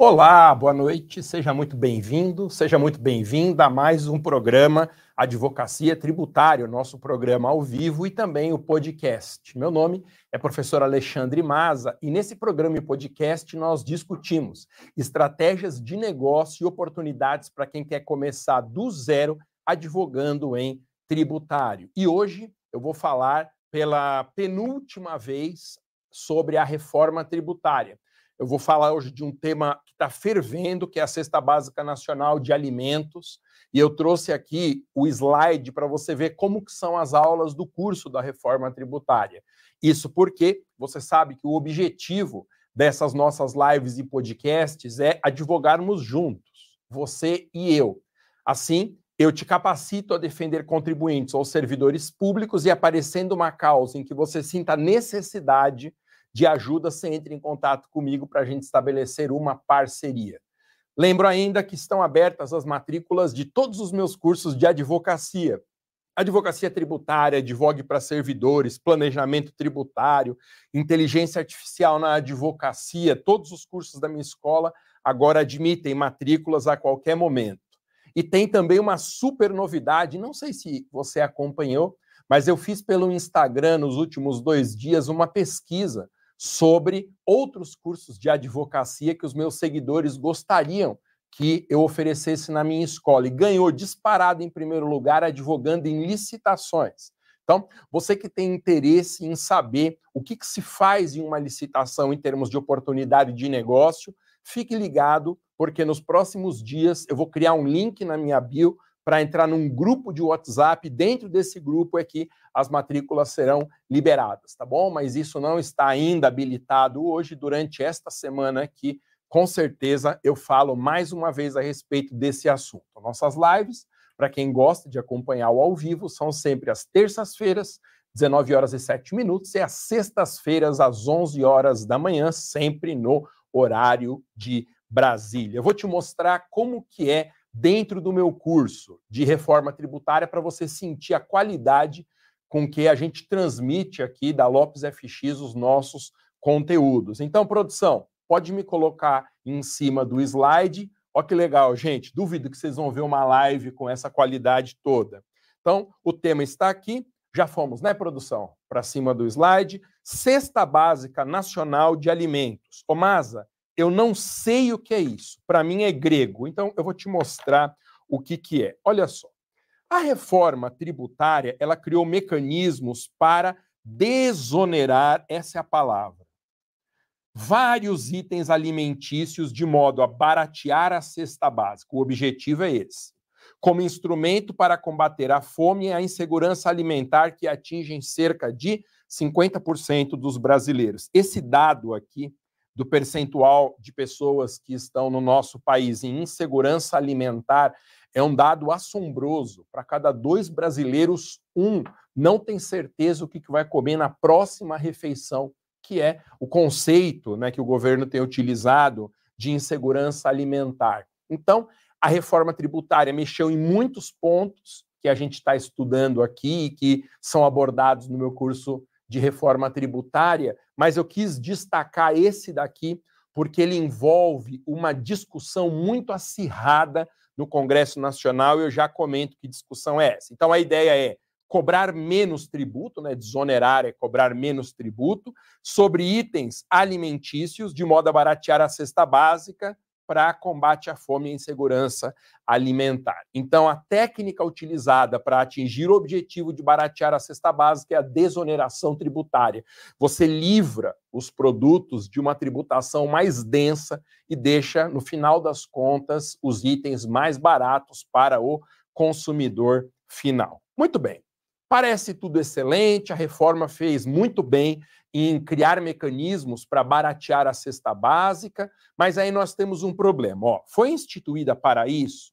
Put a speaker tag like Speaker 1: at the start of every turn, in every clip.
Speaker 1: Olá, boa noite, seja muito bem-vindo, seja muito bem-vinda a mais um programa Advocacia Tributária, nosso programa ao vivo e também o podcast. Meu nome é professor Alexandre Maza e nesse programa e podcast nós discutimos estratégias de negócio e oportunidades para quem quer começar do zero advogando em tributário. E hoje eu vou falar pela penúltima vez sobre a reforma tributária. Eu vou falar hoje de um tema que está fervendo, que é a Cesta Básica Nacional de Alimentos, e eu trouxe aqui o slide para você ver como que são as aulas do curso da reforma tributária. Isso porque você sabe que o objetivo dessas nossas lives e podcasts é advogarmos juntos, você e eu. Assim, eu te capacito a defender contribuintes ou servidores públicos e aparecendo uma causa em que você sinta necessidade de ajuda, você entre em contato comigo para a gente estabelecer uma parceria. Lembro ainda que estão abertas as matrículas de todos os meus cursos de advocacia. Advocacia tributária, advogue para servidores, planejamento tributário, inteligência artificial na advocacia, todos os cursos da minha escola agora admitem matrículas a qualquer momento. E tem também uma super novidade, não sei se você acompanhou, mas eu fiz pelo Instagram nos últimos dois dias uma pesquisa sobre outros cursos de advocacia que os meus seguidores gostariam que eu oferecesse na minha escola. E ganhou disparado em primeiro lugar advogando em licitações. Então, você que tem interesse em saber o que, que se faz em uma licitação em termos de oportunidade de negócio, fique ligado, porque nos próximos dias eu vou criar um link na minha bio para entrar num grupo de WhatsApp. Dentro desse grupo é que as matrículas serão liberadas, tá bom? Mas isso não está ainda habilitado hoje, durante esta semana aqui. Com certeza eu falo mais uma vez a respeito desse assunto. Nossas lives, para quem gosta de acompanhar o ao vivo, são sempre às terças-feiras, 19 horas e 7 minutos, e às sextas-feiras, às 11 horas da manhã, sempre no horário de Brasília. Eu vou te mostrar como que é dentro do meu curso de reforma tributária para você sentir a qualidade com que a gente transmite aqui da Lopes FX os nossos conteúdos. Então, produção, pode me colocar em cima do slide. Olha que legal, gente. Duvido que vocês vão ver uma live com essa qualidade toda. Então, o tema está aqui. Já fomos, né, produção? Para cima do slide. Cesta Básica Nacional de Alimentos. Ô, Masa, eu não sei o que é isso. Para mim é grego. Então eu vou te mostrar o que, que é. Olha só. A reforma tributária, ela criou mecanismos para desonerar, essa é a palavra, vários itens alimentícios de modo a baratear a cesta básica. O objetivo é esse. Como instrumento para combater a fome e a insegurança alimentar que atingem cerca de 50% dos brasileiros. Esse dado aqui do percentual de pessoas que estão no nosso país em insegurança alimentar é um dado assombroso. Para cada dois brasileiros, um não tem certeza o que vai comer na próxima refeição, que é o conceito né, que o governo tem utilizado de insegurança alimentar. Então, a reforma tributária mexeu em muitos pontos que a gente está estudando aqui e que são abordados no meu curso de reforma tributária, mas eu quis destacar esse daqui porque ele envolve uma discussão muito acirrada no Congresso Nacional e eu já comento que discussão é essa. Então a ideia é cobrar menos tributo, né, desonerar é cobrar menos tributo sobre itens alimentícios de modo a baratear a cesta básica para combate à fome e insegurança alimentar. Então, a técnica utilizada para atingir o objetivo de baratear a cesta básica é a desoneração tributária. Você livra os produtos de uma tributação mais densa e deixa, no final das contas, os itens mais baratos para o consumidor final. Muito bem. Parece tudo excelente, a reforma fez muito bem em criar mecanismos para baratear a cesta básica, mas aí nós temos um problema. Ó, foi instituída para isso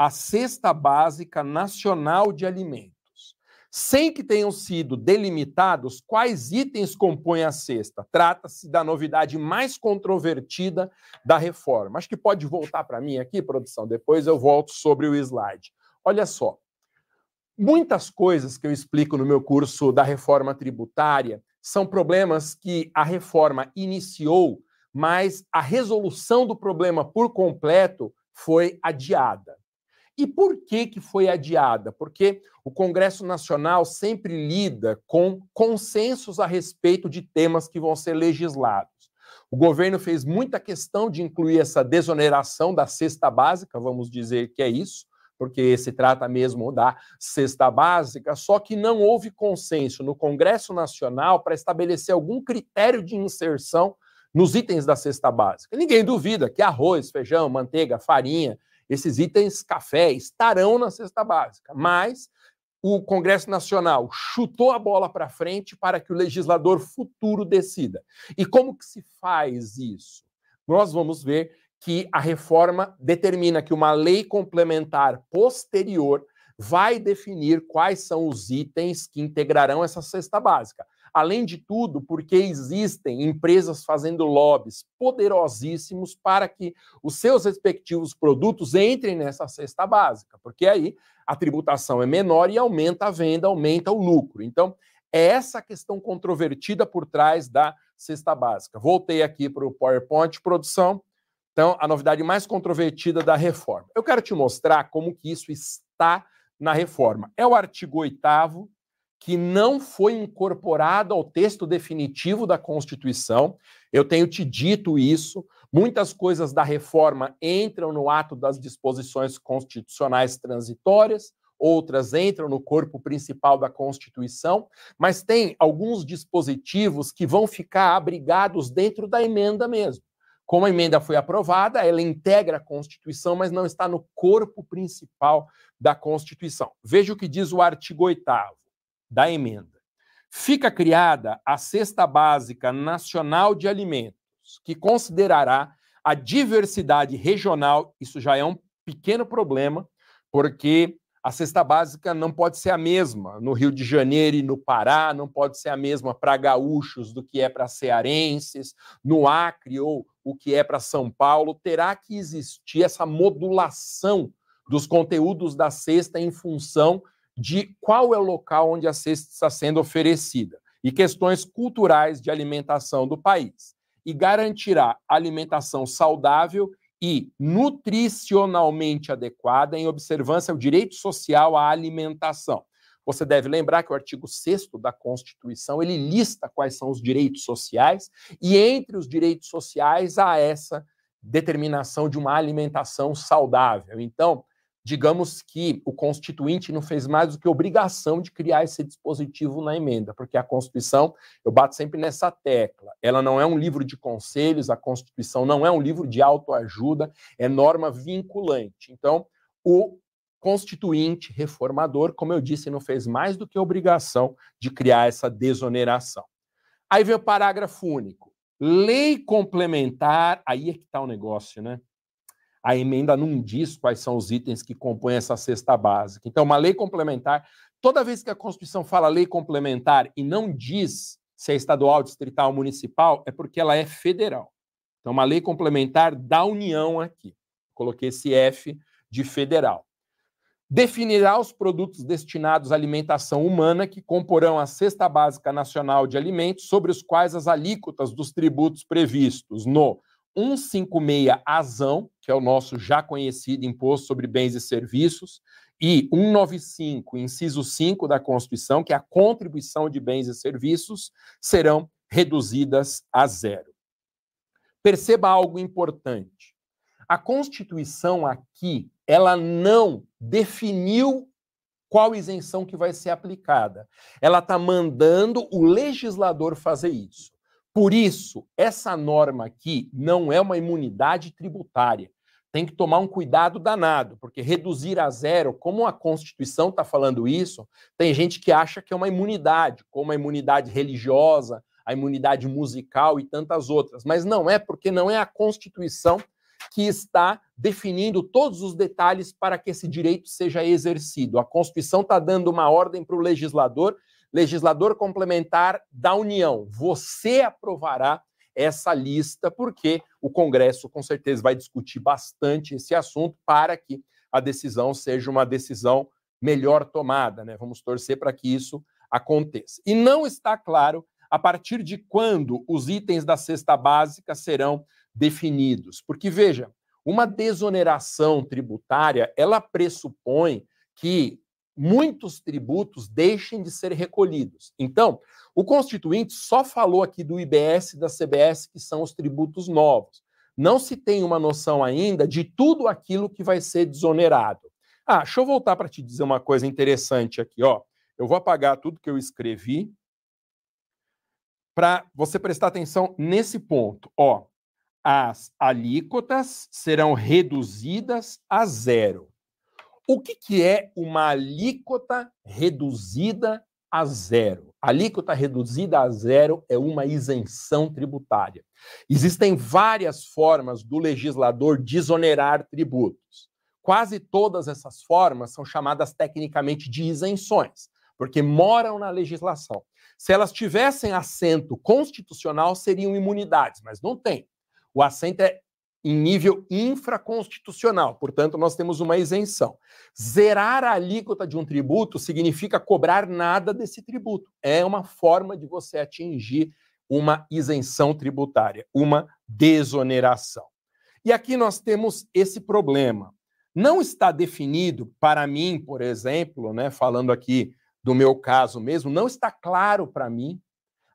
Speaker 1: a Cesta Básica Nacional de Alimentos, sem que tenham sido delimitados quais itens compõem a cesta. Trata-se da novidade mais controvertida da reforma. Acho que pode voltar para mim aqui, produção, depois eu volto sobre o slide. Olha só. Muitas coisas que eu explico no meu curso da reforma tributária são problemas que a reforma iniciou, mas a resolução do problema por completo foi adiada. E por que, que foi adiada? Porque o Congresso Nacional sempre lida com consensos a respeito de temas que vão ser legislados. O governo fez muita questão de incluir essa desoneração da cesta básica, vamos dizer que é isso, porque se trata mesmo da cesta básica, só que não houve consenso no Congresso Nacional para estabelecer algum critério de inserção nos itens da cesta básica. Ninguém duvida que arroz, feijão, manteiga, farinha, esses itens café estarão na cesta básica, mas o Congresso Nacional chutou a bola para frente para que o legislador futuro decida. E como que se faz isso? Nós vamos ver que a reforma determina que uma lei complementar posterior vai definir quais são os itens que integrarão essa cesta básica. Além de tudo, porque existem empresas fazendo lobbies poderosíssimos para que os seus respectivos produtos entrem nessa cesta básica, porque aí a tributação é menor e aumenta a venda, aumenta o lucro. Então, é essa questão controvertida por trás da cesta básica. Voltei aqui para o PowerPoint produção. Então, a novidade mais controvertida da reforma. Eu quero te mostrar como que isso está na reforma. É o artigo 8 que não foi incorporado ao texto definitivo da Constituição. Eu tenho te dito isso. Muitas coisas da reforma entram no ato das disposições constitucionais transitórias, outras entram no corpo principal da Constituição, mas tem alguns dispositivos que vão ficar abrigados dentro da emenda mesmo. Como a emenda foi aprovada, ela integra a Constituição, mas não está no corpo principal da Constituição. Veja o que diz o artigo 8 da emenda. Fica criada a Cesta Básica Nacional de Alimentos, que considerará a diversidade regional, isso já é um pequeno problema, porque a cesta básica não pode ser a mesma no Rio de Janeiro e no Pará, não pode ser a mesma para gaúchos do que é para cearenses, no Acre ou o que é para São Paulo. Terá que existir essa modulação dos conteúdos da cesta em função de qual é o local onde a cesta está sendo oferecida e questões culturais de alimentação do país. E garantirá alimentação saudável e nutricionalmente adequada em observância ao direito social à alimentação. Você deve lembrar que o artigo 6 da Constituição, ele lista quais são os direitos sociais e entre os direitos sociais há essa determinação de uma alimentação saudável. Então, digamos que o constituinte não fez mais do que obrigação de criar esse dispositivo na emenda, porque a Constituição, eu bato sempre nessa tecla, ela não é um livro de conselhos, a Constituição não é um livro de autoajuda, é norma vinculante. Então, o constituinte reformador, como eu disse, não fez mais do que obrigação de criar essa desoneração. Aí vem o parágrafo único. Lei complementar, aí é que está o negócio, né? A emenda não diz quais são os itens que compõem essa cesta básica. Então, uma lei complementar, toda vez que a Constituição fala lei complementar e não diz se é estadual, distrital ou municipal, é porque ela é federal. Então, uma lei complementar da União aqui. Coloquei esse F de federal. Definirá os produtos destinados à alimentação humana que comporão a cesta básica nacional de alimentos, sobre os quais as alíquotas dos tributos previstos no 156 Azão, que é o nosso já conhecido Imposto sobre Bens e Serviços, e 195, inciso 5 da Constituição, que é a contribuição de bens e serviços, serão reduzidas a zero. Perceba algo importante. A Constituição aqui, ela não definiu qual isenção que vai ser aplicada. Ela está mandando o legislador fazer isso. Por isso, essa norma aqui não é uma imunidade tributária. Tem que tomar um cuidado danado, porque reduzir a zero, como a Constituição está falando isso, tem gente que acha que é uma imunidade, como a imunidade religiosa, a imunidade musical e tantas outras. Mas não é, porque não é a Constituição que está definindo todos os detalhes para que esse direito seja exercido. A Constituição está dando uma ordem para o legislador legislador complementar da União. Você aprovará essa lista, porque o Congresso com certeza vai discutir bastante esse assunto para que a decisão seja uma decisão melhor tomada, né? Vamos torcer para que isso aconteça. E não está claro a partir de quando os itens da cesta básica serão definidos. Porque, veja, uma desoneração tributária, ela pressupõe que muitos tributos deixem de ser recolhidos. Então, o Constituinte só falou aqui do IBS e da CBS, que são os tributos novos. Não se tem uma noção ainda de tudo aquilo que vai ser desonerado. Ah, deixa eu voltar para te dizer uma coisa interessante aqui, ó. Eu vou apagar tudo que eu escrevi para você prestar atenção nesse ponto, ó. As alíquotas serão reduzidas a zero. O que, que é uma alíquota reduzida a zero? alíquota reduzida a zero é uma isenção tributária. Existem várias formas do legislador desonerar tributos. Quase todas essas formas são chamadas tecnicamente de isenções, porque moram na legislação. Se elas tivessem assento constitucional, seriam imunidades, mas não tem. O assento é em nível infraconstitucional. Portanto, nós temos uma isenção. Zerar a alíquota de um tributo significa cobrar nada desse tributo. É uma forma de você atingir uma isenção tributária, uma desoneração. E aqui nós temos esse problema. Não está definido, para mim, por exemplo, né, falando aqui do meu caso mesmo, não está claro para mim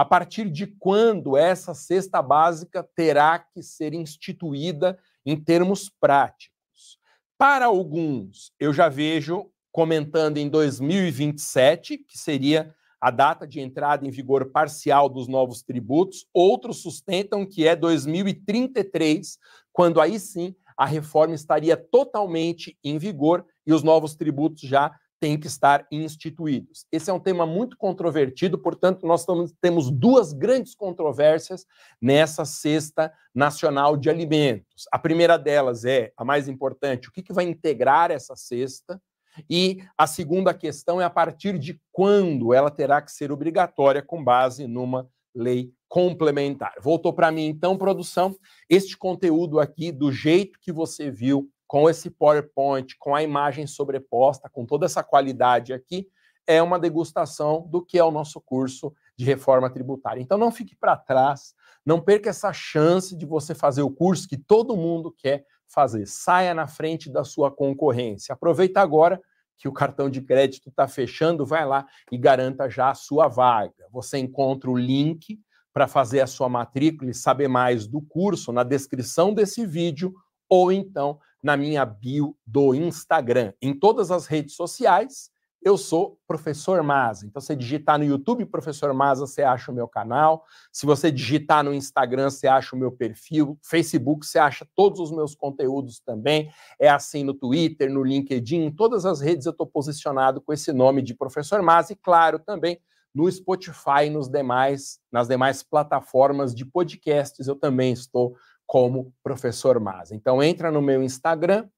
Speaker 1: a partir de quando essa cesta básica terá que ser instituída em termos práticos. Para alguns, eu já vejo comentando em 2027, que seria a data de entrada em vigor parcial dos novos tributos, outros sustentam que é 2033, quando aí sim a reforma estaria totalmente em vigor e os novos tributos já têm que estar instituídos. Esse é um tema muito controvertido, portanto, nós temos duas grandes controvérsias nessa cesta nacional de alimentos. A primeira delas é a mais importante: o que, que vai integrar essa cesta? E a segunda questão é a partir de quando ela terá que ser obrigatória com base numa lei complementar. Voltou para mim, então, produção, este conteúdo aqui, do jeito que você viu com esse PowerPoint, com a imagem sobreposta, com toda essa qualidade aqui, é uma degustação do que é o nosso curso de reforma tributária. Então não fique para trás, não perca essa chance de você fazer o curso que todo mundo quer fazer. Saia na frente da sua concorrência. Aproveita agora que o cartão de crédito está fechando, vai lá e garanta já a sua vaga. Você encontra o link para fazer a sua matrícula e saber mais do curso na descrição desse vídeo ou então na minha bio do Instagram. Em todas as redes sociais, eu sou Professor Maza. Então, você digitar no YouTube Professor Maza, você acha o meu canal. Se você digitar no Instagram, você acha o meu perfil. Facebook, você acha todos os meus conteúdos também. É assim no Twitter, no LinkedIn, em todas as redes eu estou posicionado com esse nome de Professor Maza. E, claro, também no Spotify e nos demais, nas demais plataformas de podcasts, eu também estou como professor Mas. Então entra no meu Instagram,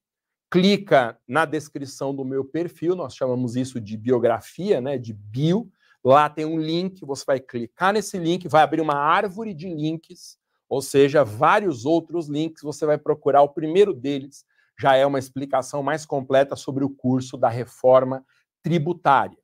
Speaker 1: clica na descrição do meu perfil, nós chamamos isso de biografia, né, de bio. Lá tem um link, você vai clicar nesse link, vai abrir uma árvore de links, ou seja, vários outros links, você vai procurar o primeiro deles, já é uma explicação mais completa sobre o curso da reforma tributária.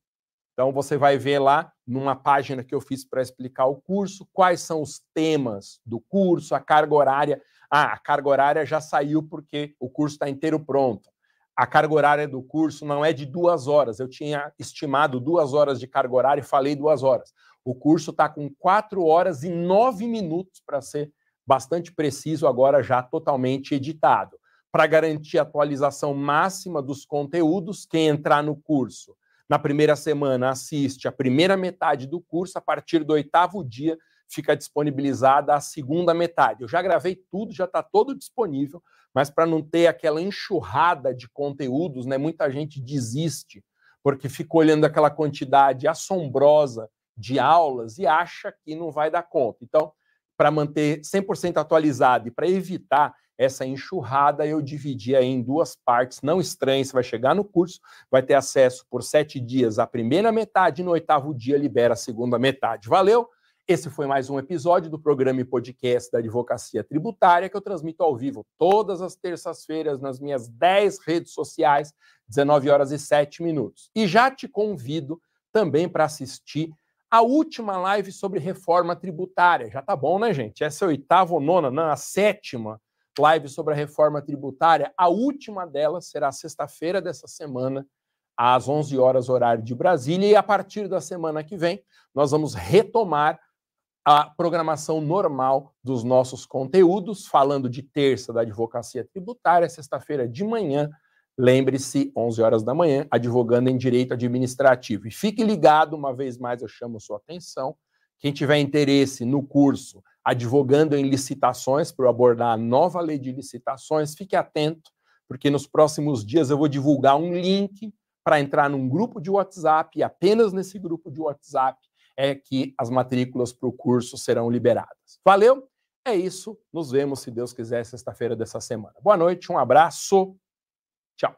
Speaker 1: Então você vai ver lá numa página que eu fiz para explicar o curso, quais são os temas do curso, a carga horária. Ah, a carga horária já saiu porque o curso está inteiro pronto. A carga horária do curso não é de duas horas. Eu tinha estimado duas horas de carga horária e falei duas horas. O curso está com quatro horas e nove minutos para ser bastante preciso, agora já totalmente editado. Para garantir a atualização máxima dos conteúdos, quem entrar no curso na primeira semana assiste a primeira metade do curso, a partir do oitavo dia fica disponibilizada a segunda metade. Eu já gravei tudo, já está todo disponível, mas para não ter aquela enxurrada de conteúdos, né, muita gente desiste porque fica olhando aquela quantidade assombrosa de aulas e acha que não vai dar conta. Então, para manter 100% atualizado e para evitar essa enxurrada eu dividi em duas partes, não estranhe, você vai chegar no curso, vai ter acesso por sete dias à primeira metade, e no oitavo dia libera a segunda metade. Valeu? Esse foi mais um episódio do programa e podcast da Advocacia Tributária, que eu transmito ao vivo todas as terças-feiras nas minhas dez redes sociais 19 horas e 7 minutos. E já te convido também para assistir a última live sobre reforma tributária. Já tá bom, né, gente? Essa é a oitava ou nona, não, a sétima live sobre a reforma tributária. A última delas será sexta-feira dessa semana, às 11 horas, horário de Brasília. E a partir da semana que vem, nós vamos retomar a programação normal dos nossos conteúdos, falando de terça da advocacia tributária, sexta-feira de manhã Lembre-se, 11 horas da manhã, advogando em direito administrativo. E fique ligado, uma vez mais eu chamo sua atenção. Quem tiver interesse no curso Advogando em Licitações, para abordar a nova lei de licitações, fique atento, porque nos próximos dias eu vou divulgar um link para entrar num grupo de WhatsApp, e apenas nesse grupo de WhatsApp é que as matrículas para o curso serão liberadas. Valeu? É isso. Nos vemos, se Deus quiser, sexta-feira dessa semana. Boa noite, um abraço. Tchau.